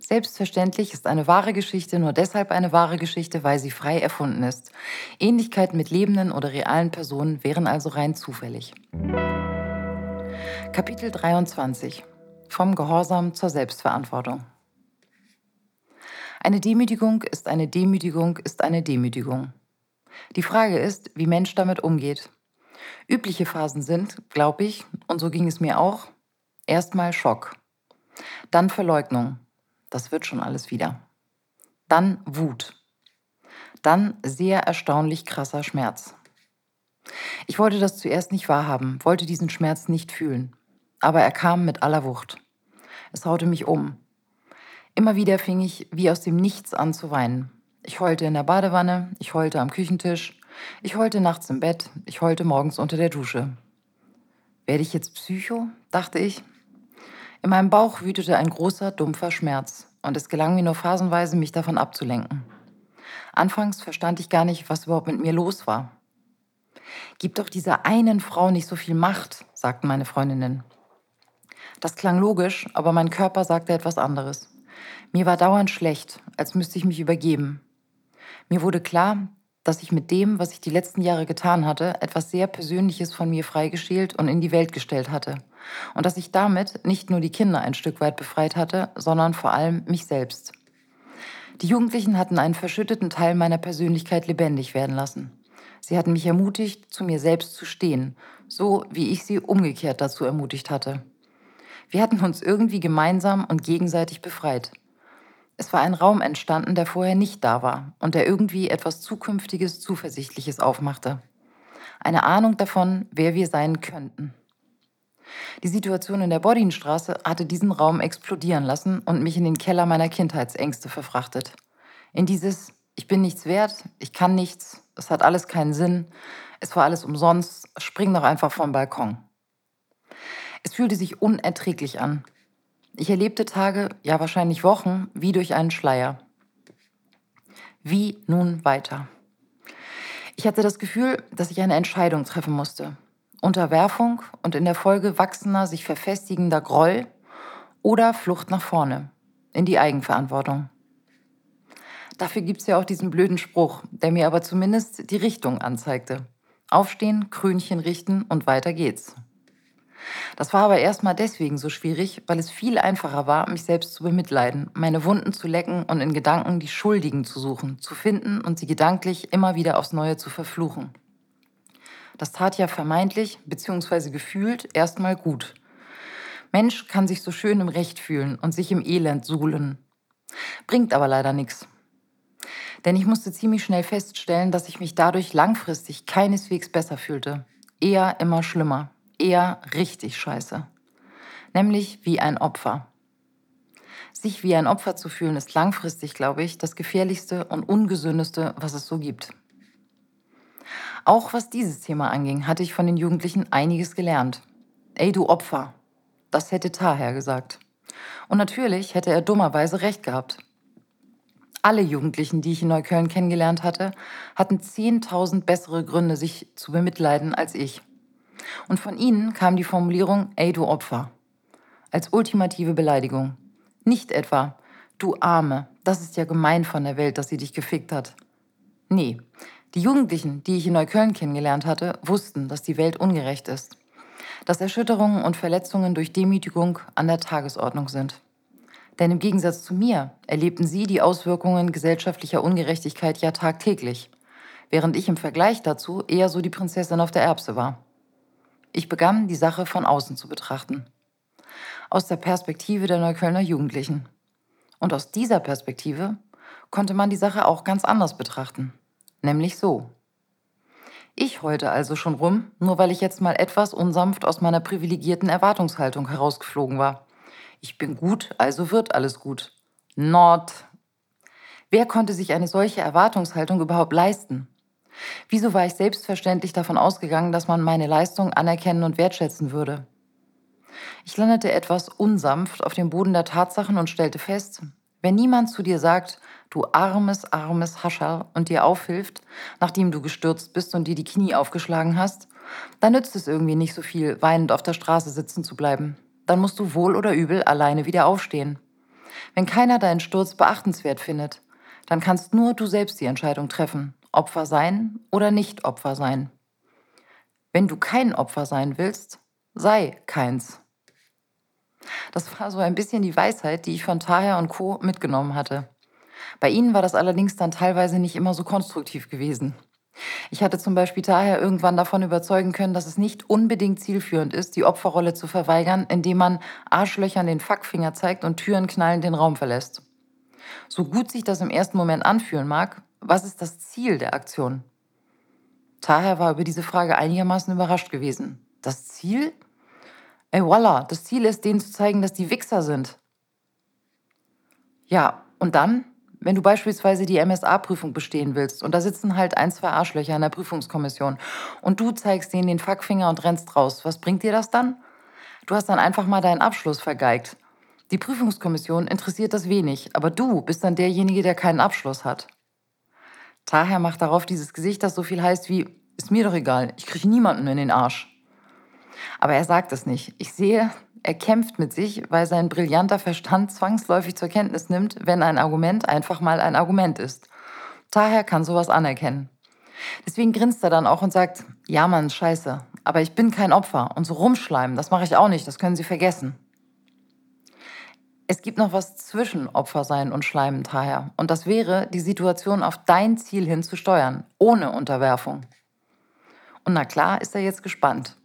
Selbstverständlich ist eine wahre Geschichte nur deshalb eine wahre Geschichte, weil sie frei erfunden ist. Ähnlichkeiten mit lebenden oder realen Personen wären also rein zufällig. Kapitel 23 Vom Gehorsam zur Selbstverantwortung Eine Demütigung ist eine Demütigung ist eine Demütigung. Die Frage ist, wie Mensch damit umgeht. Übliche Phasen sind, glaube ich, und so ging es mir auch, erstmal Schock, dann Verleugnung, das wird schon alles wieder. Dann Wut. Dann sehr erstaunlich krasser Schmerz. Ich wollte das zuerst nicht wahrhaben, wollte diesen Schmerz nicht fühlen. Aber er kam mit aller Wucht. Es haute mich um. Immer wieder fing ich wie aus dem Nichts an zu weinen. Ich heulte in der Badewanne, ich heulte am Küchentisch, ich heulte nachts im Bett, ich heulte morgens unter der Dusche. Werde ich jetzt Psycho? dachte ich. In meinem Bauch wütete ein großer, dumpfer Schmerz, und es gelang mir nur phasenweise, mich davon abzulenken. Anfangs verstand ich gar nicht, was überhaupt mit mir los war. Gib doch dieser einen Frau nicht so viel Macht, sagten meine Freundinnen. Das klang logisch, aber mein Körper sagte etwas anderes. Mir war dauernd schlecht, als müsste ich mich übergeben. Mir wurde klar, dass ich mit dem, was ich die letzten Jahre getan hatte, etwas sehr Persönliches von mir freigeschält und in die Welt gestellt hatte. Und dass ich damit nicht nur die Kinder ein Stück weit befreit hatte, sondern vor allem mich selbst. Die Jugendlichen hatten einen verschütteten Teil meiner Persönlichkeit lebendig werden lassen. Sie hatten mich ermutigt, zu mir selbst zu stehen, so wie ich sie umgekehrt dazu ermutigt hatte. Wir hatten uns irgendwie gemeinsam und gegenseitig befreit. Es war ein Raum entstanden, der vorher nicht da war und der irgendwie etwas Zukünftiges, Zuversichtliches aufmachte. Eine Ahnung davon, wer wir sein könnten. Die Situation in der Bodinstraße hatte diesen Raum explodieren lassen und mich in den Keller meiner Kindheitsängste verfrachtet. In dieses Ich bin nichts wert, ich kann nichts, es hat alles keinen Sinn, es war alles umsonst, spring doch einfach vom Balkon. Es fühlte sich unerträglich an, ich erlebte Tage, ja wahrscheinlich Wochen, wie durch einen Schleier. Wie nun weiter? Ich hatte das Gefühl, dass ich eine Entscheidung treffen musste. Unterwerfung und in der Folge wachsender, sich verfestigender Groll oder Flucht nach vorne, in die Eigenverantwortung. Dafür gibt es ja auch diesen blöden Spruch, der mir aber zumindest die Richtung anzeigte. Aufstehen, Krönchen richten und weiter geht's. Das war aber erstmal deswegen so schwierig, weil es viel einfacher war, mich selbst zu bemitleiden, meine Wunden zu lecken und in Gedanken die Schuldigen zu suchen, zu finden und sie gedanklich immer wieder aufs Neue zu verfluchen. Das tat ja vermeintlich bzw. gefühlt erstmal gut. Mensch kann sich so schön im Recht fühlen und sich im Elend suhlen. Bringt aber leider nichts. Denn ich musste ziemlich schnell feststellen, dass ich mich dadurch langfristig keineswegs besser fühlte. Eher immer schlimmer eher richtig scheiße. Nämlich wie ein Opfer. Sich wie ein Opfer zu fühlen, ist langfristig, glaube ich, das gefährlichste und ungesündeste, was es so gibt. Auch was dieses Thema anging, hatte ich von den Jugendlichen einiges gelernt. Ey, du Opfer. Das hätte Taher gesagt. Und natürlich hätte er dummerweise recht gehabt. Alle Jugendlichen, die ich in Neukölln kennengelernt hatte, hatten 10.000 bessere Gründe, sich zu bemitleiden als ich. Und von ihnen kam die Formulierung, ey du Opfer, als ultimative Beleidigung. Nicht etwa, du Arme, das ist ja gemein von der Welt, dass sie dich gefickt hat. Nee, die Jugendlichen, die ich in Neukölln kennengelernt hatte, wussten, dass die Welt ungerecht ist. Dass Erschütterungen und Verletzungen durch Demütigung an der Tagesordnung sind. Denn im Gegensatz zu mir erlebten sie die Auswirkungen gesellschaftlicher Ungerechtigkeit ja tagtäglich, während ich im Vergleich dazu eher so die Prinzessin auf der Erbse war. Ich begann, die Sache von außen zu betrachten. Aus der Perspektive der Neuköllner Jugendlichen. Und aus dieser Perspektive konnte man die Sache auch ganz anders betrachten. Nämlich so. Ich heute also schon rum, nur weil ich jetzt mal etwas unsanft aus meiner privilegierten Erwartungshaltung herausgeflogen war. Ich bin gut, also wird alles gut. Not. Wer konnte sich eine solche Erwartungshaltung überhaupt leisten? Wieso war ich selbstverständlich davon ausgegangen, dass man meine Leistung anerkennen und wertschätzen würde? Ich landete etwas unsanft auf dem Boden der Tatsachen und stellte fest, wenn niemand zu dir sagt, du armes, armes Hascherl und dir aufhilft, nachdem du gestürzt bist und dir die Knie aufgeschlagen hast, dann nützt es irgendwie nicht so viel, weinend auf der Straße sitzen zu bleiben. Dann musst du wohl oder übel alleine wieder aufstehen. Wenn keiner deinen Sturz beachtenswert findet, dann kannst nur du selbst die Entscheidung treffen, Opfer sein oder nicht Opfer sein. Wenn du kein Opfer sein willst, sei keins. Das war so ein bisschen die Weisheit, die ich von Taher und Co. mitgenommen hatte. Bei ihnen war das allerdings dann teilweise nicht immer so konstruktiv gewesen. Ich hatte zum Beispiel daher irgendwann davon überzeugen können, dass es nicht unbedingt zielführend ist, die Opferrolle zu verweigern, indem man Arschlöchern den Fackfinger zeigt und Türen knallend den Raum verlässt. So gut sich das im ersten Moment anfühlen mag, was ist das Ziel der Aktion? Taher war über diese Frage einigermaßen überrascht gewesen. Das Ziel? Ey, voila, das Ziel ist, denen zu zeigen, dass die Wichser sind. Ja, und dann? Wenn du beispielsweise die MSA-Prüfung bestehen willst und da sitzen halt ein, zwei Arschlöcher in der Prüfungskommission und du zeigst denen den Fackfinger und rennst raus, was bringt dir das dann? Du hast dann einfach mal deinen Abschluss vergeigt. Die Prüfungskommission interessiert das wenig, aber du bist dann derjenige, der keinen Abschluss hat. Daher macht darauf dieses Gesicht, das so viel heißt wie, ist mir doch egal, ich kriege niemanden in den Arsch. Aber er sagt es nicht. Ich sehe, er kämpft mit sich, weil sein brillanter Verstand zwangsläufig zur Kenntnis nimmt, wenn ein Argument einfach mal ein Argument ist. Daher kann sowas anerkennen. Deswegen grinst er dann auch und sagt, ja Mann, scheiße, aber ich bin kein Opfer und so rumschleimen, das mache ich auch nicht, das können Sie vergessen. Es gibt noch was zwischen Opfersein und Schleimen daher und das wäre, die Situation auf dein Ziel hin zu steuern, ohne Unterwerfung. Und na klar ist er jetzt gespannt.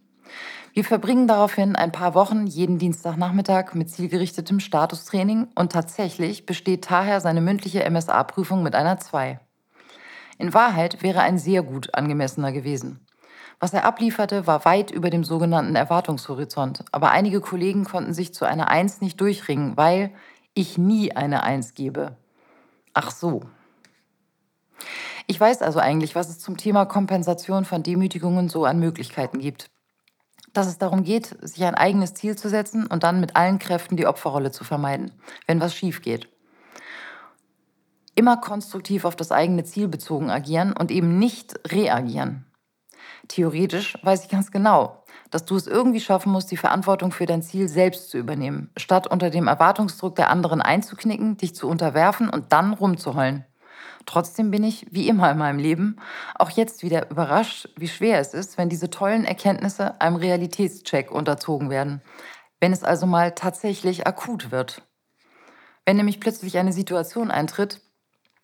Wir verbringen daraufhin ein paar Wochen jeden Dienstagnachmittag mit zielgerichtetem Statustraining und tatsächlich besteht Taher seine mündliche MSA-Prüfung mit einer 2. In Wahrheit wäre ein sehr gut angemessener gewesen. Was er ablieferte, war weit über dem sogenannten Erwartungshorizont, aber einige Kollegen konnten sich zu einer 1 nicht durchringen, weil ich nie eine 1 gebe. Ach so. Ich weiß also eigentlich, was es zum Thema Kompensation von Demütigungen so an Möglichkeiten gibt dass es darum geht, sich ein eigenes Ziel zu setzen und dann mit allen Kräften die Opferrolle zu vermeiden, wenn was schief geht. Immer konstruktiv auf das eigene Ziel bezogen agieren und eben nicht reagieren. Theoretisch weiß ich ganz genau, dass du es irgendwie schaffen musst, die Verantwortung für dein Ziel selbst zu übernehmen, statt unter dem Erwartungsdruck der anderen einzuknicken, dich zu unterwerfen und dann rumzuheulen. Trotzdem bin ich, wie immer in meinem Leben, auch jetzt wieder überrascht, wie schwer es ist, wenn diese tollen Erkenntnisse einem Realitätscheck unterzogen werden. Wenn es also mal tatsächlich akut wird. Wenn nämlich plötzlich eine Situation eintritt,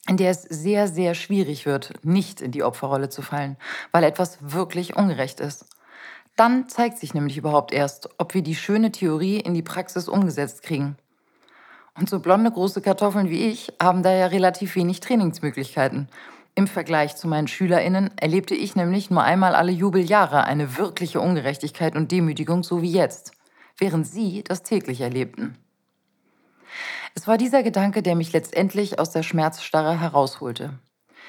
in der es sehr, sehr schwierig wird, nicht in die Opferrolle zu fallen, weil etwas wirklich ungerecht ist. Dann zeigt sich nämlich überhaupt erst, ob wir die schöne Theorie in die Praxis umgesetzt kriegen. Und so blonde große Kartoffeln wie ich haben da ja relativ wenig Trainingsmöglichkeiten. Im Vergleich zu meinen SchülerInnen erlebte ich nämlich nur einmal alle Jubeljahre eine wirkliche Ungerechtigkeit und Demütigung, so wie jetzt, während sie das täglich erlebten. Es war dieser Gedanke, der mich letztendlich aus der Schmerzstarre herausholte.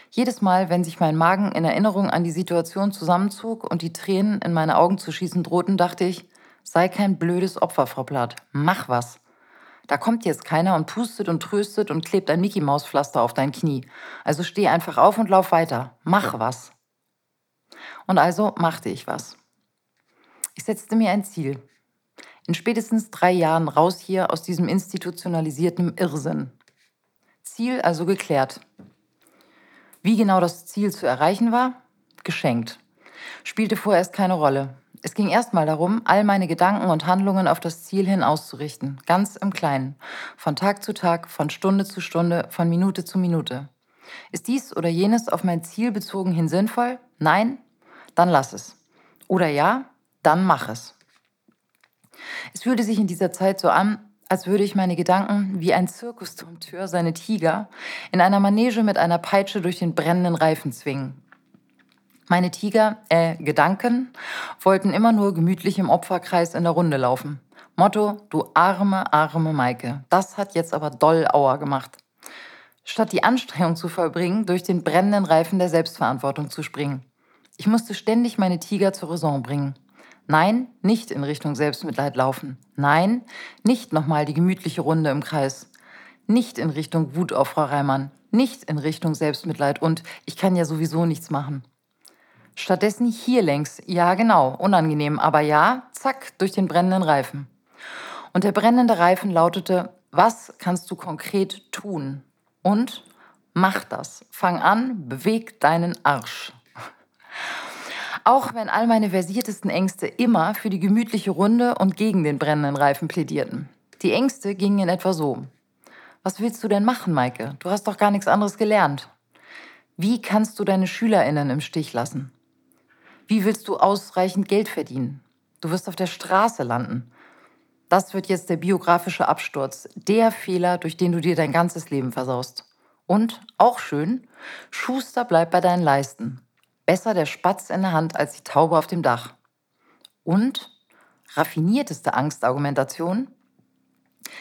Jedes Mal, wenn sich mein Magen in Erinnerung an die Situation zusammenzog und die Tränen in meine Augen zu schießen drohten, dachte ich, sei kein blödes Opfer, Frau Plath, mach was. Da kommt jetzt keiner und pustet und tröstet und klebt ein Mickey-Maus-Pflaster auf dein Knie. Also steh einfach auf und lauf weiter. Mach was. Und also machte ich was. Ich setzte mir ein Ziel. In spätestens drei Jahren raus hier aus diesem institutionalisierten Irrsinn. Ziel also geklärt. Wie genau das Ziel zu erreichen war? Geschenkt. Spielte vorerst keine Rolle. Es ging erstmal darum, all meine Gedanken und Handlungen auf das Ziel hin auszurichten, ganz im Kleinen, von Tag zu Tag, von Stunde zu Stunde, von Minute zu Minute. Ist dies oder jenes auf mein Ziel bezogen hin sinnvoll? Nein? Dann lass es. Oder ja? Dann mach es. Es fühlte sich in dieser Zeit so an, als würde ich meine Gedanken wie ein Zirkusdompteur seine Tiger in einer Manege mit einer Peitsche durch den brennenden Reifen zwingen. Meine Tiger, äh, Gedanken, wollten immer nur gemütlich im Opferkreis in der Runde laufen. Motto, du arme, arme Maike. Das hat jetzt aber doll Auer gemacht. Statt die Anstrengung zu vollbringen, durch den brennenden Reifen der Selbstverantwortung zu springen. Ich musste ständig meine Tiger zur Raison bringen. Nein, nicht in Richtung Selbstmitleid laufen. Nein, nicht nochmal die gemütliche Runde im Kreis. Nicht in Richtung Wut auf Frau Reimann. Nicht in Richtung Selbstmitleid und ich kann ja sowieso nichts machen. Stattdessen hier längs. Ja, genau, unangenehm, aber ja, zack, durch den brennenden Reifen. Und der brennende Reifen lautete, Was kannst du konkret tun? Und mach das. Fang an, beweg deinen Arsch. Auch wenn all meine versiertesten Ängste immer für die gemütliche Runde und gegen den brennenden Reifen plädierten. Die Ängste gingen in etwa so. Was willst du denn machen, Maike? Du hast doch gar nichts anderes gelernt. Wie kannst du deine SchülerInnen im Stich lassen? Wie willst du ausreichend Geld verdienen? Du wirst auf der Straße landen. Das wird jetzt der biografische Absturz, der Fehler, durch den du dir dein ganzes Leben versaust. Und, auch schön, Schuster bleibt bei deinen Leisten. Besser der Spatz in der Hand als die Taube auf dem Dach. Und, raffinierteste Angstargumentation,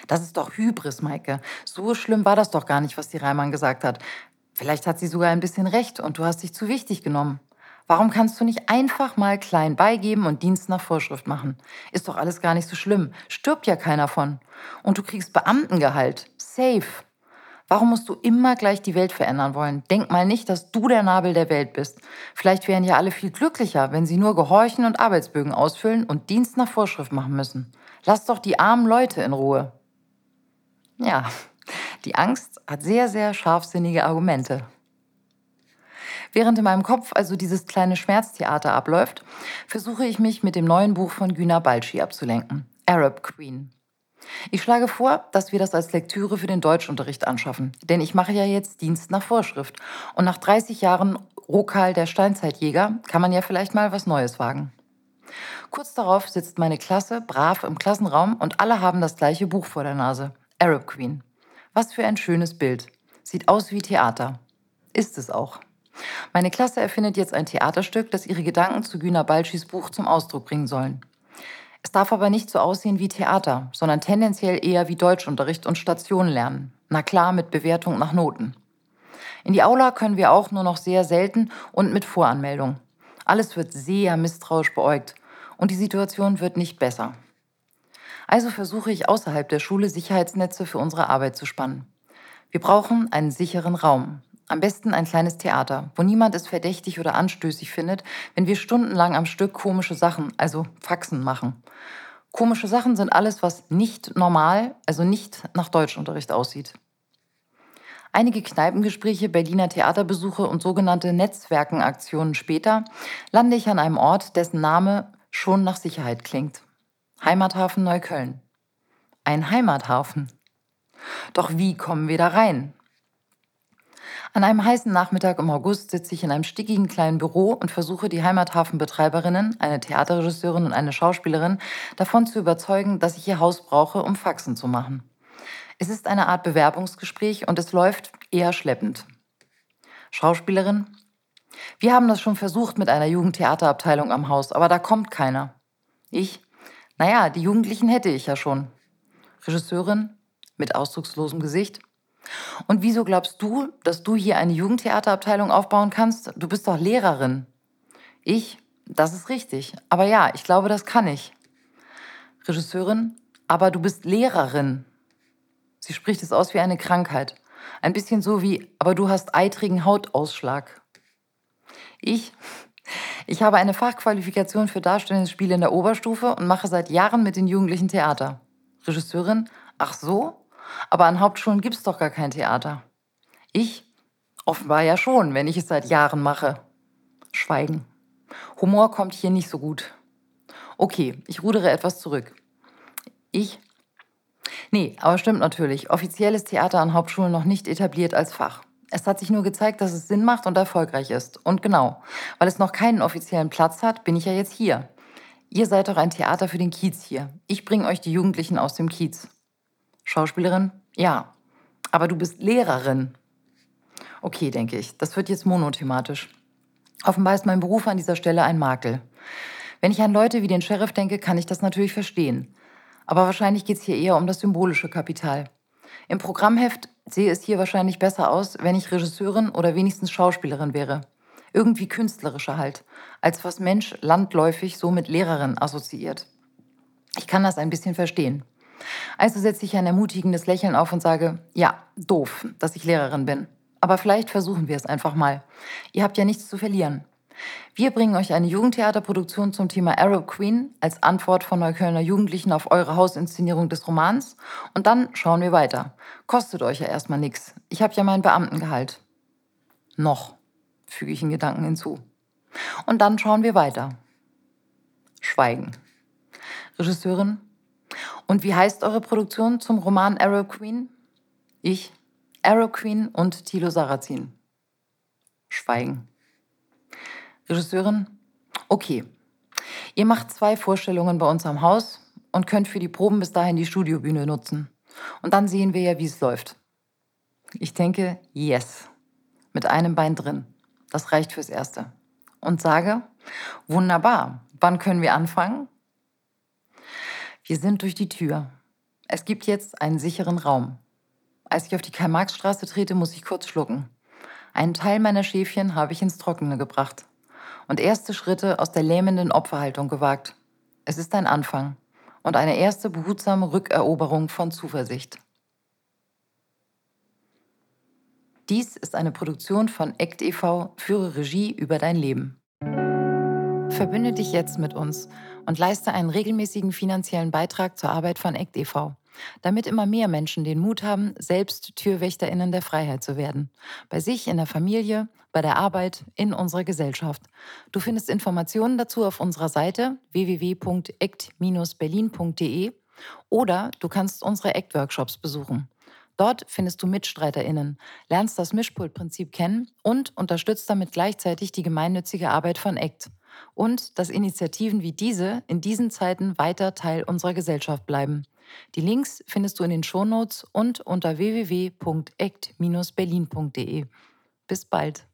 das ist doch Hybris, Maike. So schlimm war das doch gar nicht, was die Reimann gesagt hat. Vielleicht hat sie sogar ein bisschen recht und du hast dich zu wichtig genommen. Warum kannst du nicht einfach mal klein beigeben und Dienst nach Vorschrift machen? Ist doch alles gar nicht so schlimm. Stirbt ja keiner von. Und du kriegst Beamtengehalt. Safe. Warum musst du immer gleich die Welt verändern wollen? Denk mal nicht, dass du der Nabel der Welt bist. Vielleicht wären ja alle viel glücklicher, wenn sie nur gehorchen und Arbeitsbögen ausfüllen und Dienst nach Vorschrift machen müssen. Lass doch die armen Leute in Ruhe. Ja, die Angst hat sehr, sehr scharfsinnige Argumente. Während in meinem Kopf also dieses kleine Schmerztheater abläuft, versuche ich mich mit dem neuen Buch von Güna Balci abzulenken. Arab Queen. Ich schlage vor, dass wir das als Lektüre für den Deutschunterricht anschaffen, denn ich mache ja jetzt Dienst nach Vorschrift und nach 30 Jahren Rokal der Steinzeitjäger kann man ja vielleicht mal was Neues wagen. Kurz darauf sitzt meine Klasse brav im Klassenraum und alle haben das gleiche Buch vor der Nase. Arab Queen. Was für ein schönes Bild. Sieht aus wie Theater. Ist es auch. Meine Klasse erfindet jetzt ein Theaterstück, das ihre Gedanken zu Güner Balschis Buch zum Ausdruck bringen sollen. Es darf aber nicht so aussehen wie Theater, sondern tendenziell eher wie Deutschunterricht und Station lernen. Na klar, mit Bewertung nach Noten. In die Aula können wir auch nur noch sehr selten und mit Voranmeldung. Alles wird sehr misstrauisch beäugt und die Situation wird nicht besser. Also versuche ich außerhalb der Schule Sicherheitsnetze für unsere Arbeit zu spannen. Wir brauchen einen sicheren Raum. Am besten ein kleines Theater, wo niemand es verdächtig oder anstößig findet, wenn wir stundenlang am Stück komische Sachen, also Faxen machen. Komische Sachen sind alles, was nicht normal, also nicht nach Deutschunterricht aussieht. Einige Kneipengespräche, Berliner Theaterbesuche und sogenannte Netzwerkenaktionen später lande ich an einem Ort, dessen Name schon nach Sicherheit klingt. Heimathafen Neukölln. Ein Heimathafen. Doch wie kommen wir da rein? An einem heißen Nachmittag im August sitze ich in einem stickigen kleinen Büro und versuche die Heimathafenbetreiberinnen, eine Theaterregisseurin und eine Schauspielerin, davon zu überzeugen, dass ich ihr Haus brauche, um Faxen zu machen. Es ist eine Art Bewerbungsgespräch und es läuft eher schleppend. Schauspielerin, wir haben das schon versucht mit einer Jugendtheaterabteilung am Haus, aber da kommt keiner. Ich, naja, die Jugendlichen hätte ich ja schon. Regisseurin mit ausdruckslosem Gesicht. Und wieso glaubst du, dass du hier eine Jugendtheaterabteilung aufbauen kannst? Du bist doch Lehrerin. Ich? Das ist richtig. Aber ja, ich glaube, das kann ich. Regisseurin, aber du bist Lehrerin. Sie spricht es aus wie eine Krankheit. Ein bisschen so wie, aber du hast eitrigen Hautausschlag. Ich? Ich habe eine Fachqualifikation für darstellendes Spiel in der Oberstufe und mache seit Jahren mit den Jugendlichen Theater. Regisseurin, ach so? Aber an Hauptschulen gibt es doch gar kein Theater. Ich? Offenbar ja schon, wenn ich es seit Jahren mache. Schweigen. Humor kommt hier nicht so gut. Okay, ich rudere etwas zurück. Ich? Nee, aber stimmt natürlich. Offiziell ist Theater an Hauptschulen noch nicht etabliert als Fach. Es hat sich nur gezeigt, dass es Sinn macht und erfolgreich ist. Und genau, weil es noch keinen offiziellen Platz hat, bin ich ja jetzt hier. Ihr seid doch ein Theater für den Kiez hier. Ich bringe euch die Jugendlichen aus dem Kiez. Schauspielerin? Ja. Aber du bist Lehrerin. Okay, denke ich. Das wird jetzt monothematisch. Offenbar ist mein Beruf an dieser Stelle ein Makel. Wenn ich an Leute wie den Sheriff denke, kann ich das natürlich verstehen. Aber wahrscheinlich geht es hier eher um das symbolische Kapital. Im Programmheft sehe es hier wahrscheinlich besser aus, wenn ich Regisseurin oder wenigstens Schauspielerin wäre. Irgendwie künstlerischer halt, als was Mensch landläufig so mit Lehrerin assoziiert. Ich kann das ein bisschen verstehen. Also setze ich ein ermutigendes Lächeln auf und sage, ja, doof, dass ich Lehrerin bin. Aber vielleicht versuchen wir es einfach mal. Ihr habt ja nichts zu verlieren. Wir bringen euch eine Jugendtheaterproduktion zum Thema Arab Queen als Antwort von Neuköllner Jugendlichen auf eure Hausinszenierung des Romans und dann schauen wir weiter. Kostet euch ja erstmal nichts. Ich habe ja mein Beamtengehalt. Noch, füge ich in Gedanken hinzu. Und dann schauen wir weiter. Schweigen. Regisseurin. Und wie heißt eure Produktion zum Roman Arrow Queen? Ich, Arrow Queen und Thilo Sarrazin. Schweigen. Regisseurin. Okay. Ihr macht zwei Vorstellungen bei uns am Haus und könnt für die Proben bis dahin die Studiobühne nutzen. Und dann sehen wir ja, wie es läuft. Ich denke, yes. Mit einem Bein drin. Das reicht fürs Erste. Und sage, wunderbar. Wann können wir anfangen? Wir sind durch die Tür. Es gibt jetzt einen sicheren Raum. Als ich auf die Karl-Marx-Straße trete, muss ich kurz schlucken. Einen Teil meiner Schäfchen habe ich ins Trockene gebracht und erste Schritte aus der lähmenden Opferhaltung gewagt. Es ist ein Anfang und eine erste behutsame Rückeroberung von Zuversicht. Dies ist eine Produktion von ACT e.V. Führe Regie über dein Leben. Verbünde dich jetzt mit uns und leiste einen regelmäßigen finanziellen Beitrag zur Arbeit von ACT e.V., damit immer mehr Menschen den Mut haben, selbst TürwächterInnen der Freiheit zu werden. Bei sich, in der Familie, bei der Arbeit, in unserer Gesellschaft. Du findest Informationen dazu auf unserer Seite www.act-berlin.de oder du kannst unsere ACT-Workshops besuchen. Dort findest du MitstreiterInnen, lernst das Mischpultprinzip kennen und unterstützt damit gleichzeitig die gemeinnützige Arbeit von ACT und dass Initiativen wie diese in diesen Zeiten weiter Teil unserer Gesellschaft bleiben. Die Links findest du in den Shownotes und unter www.act-berlin.de. Bis bald.